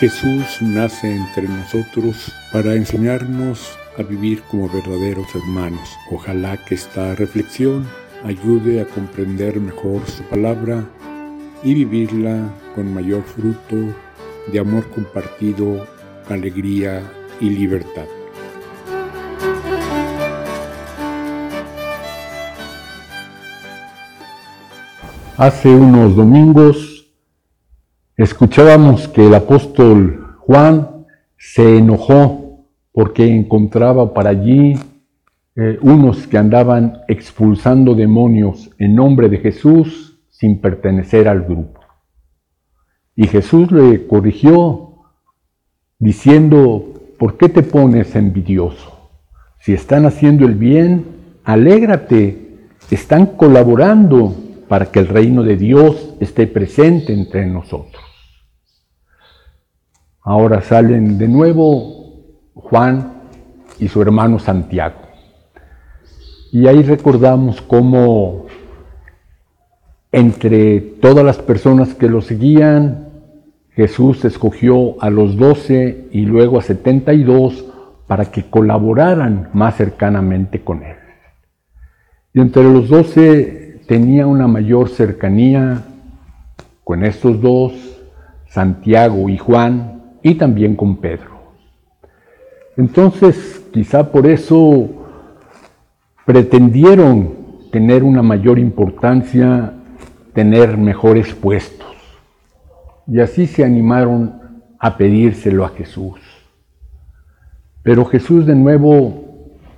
Jesús nace entre nosotros para enseñarnos a vivir como verdaderos hermanos. Ojalá que esta reflexión ayude a comprender mejor su palabra y vivirla con mayor fruto de amor compartido, alegría y libertad. Hace unos domingos Escuchábamos que el apóstol Juan se enojó porque encontraba para allí eh, unos que andaban expulsando demonios en nombre de Jesús sin pertenecer al grupo. Y Jesús le corrigió diciendo, ¿por qué te pones envidioso? Si están haciendo el bien, alégrate, están colaborando para que el reino de Dios esté presente entre nosotros. Ahora salen de nuevo Juan y su hermano Santiago. Y ahí recordamos cómo entre todas las personas que lo seguían, Jesús escogió a los doce y luego a setenta y dos para que colaboraran más cercanamente con él. Y entre los doce tenía una mayor cercanía con estos dos, Santiago y Juan, y también con Pedro. Entonces, quizá por eso pretendieron tener una mayor importancia, tener mejores puestos. Y así se animaron a pedírselo a Jesús. Pero Jesús de nuevo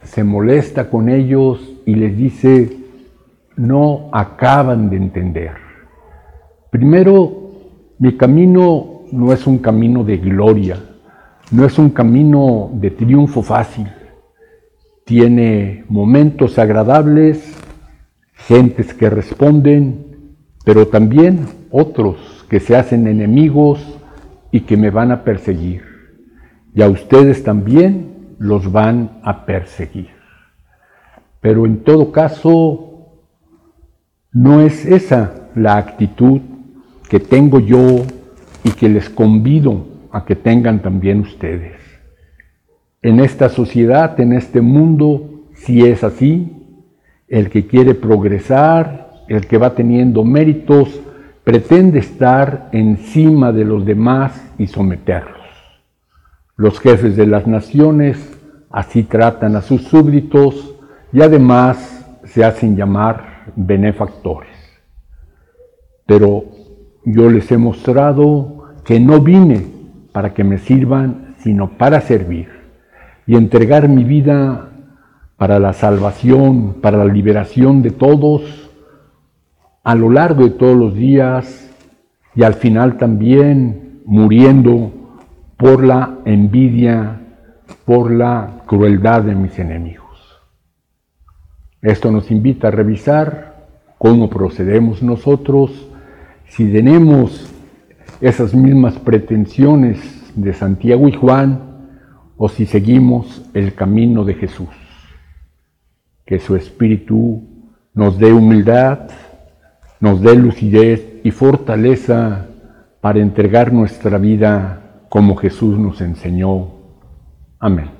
se molesta con ellos y les dice, no acaban de entender. Primero, mi camino no es un camino de gloria, no es un camino de triunfo fácil. Tiene momentos agradables, gentes que responden, pero también otros que se hacen enemigos y que me van a perseguir. Y a ustedes también los van a perseguir. Pero en todo caso, no es esa la actitud que tengo yo y que les convido a que tengan también ustedes. En esta sociedad, en este mundo, si es así, el que quiere progresar, el que va teniendo méritos, pretende estar encima de los demás y someterlos. Los jefes de las naciones así tratan a sus súbditos y además se hacen llamar benefactores. Pero yo les he mostrado que no vine para que me sirvan, sino para servir y entregar mi vida para la salvación, para la liberación de todos, a lo largo de todos los días y al final también muriendo por la envidia, por la crueldad de mis enemigos. Esto nos invita a revisar cómo procedemos nosotros si tenemos esas mismas pretensiones de Santiago y Juan o si seguimos el camino de Jesús. Que su Espíritu nos dé humildad, nos dé lucidez y fortaleza para entregar nuestra vida como Jesús nos enseñó. Amén.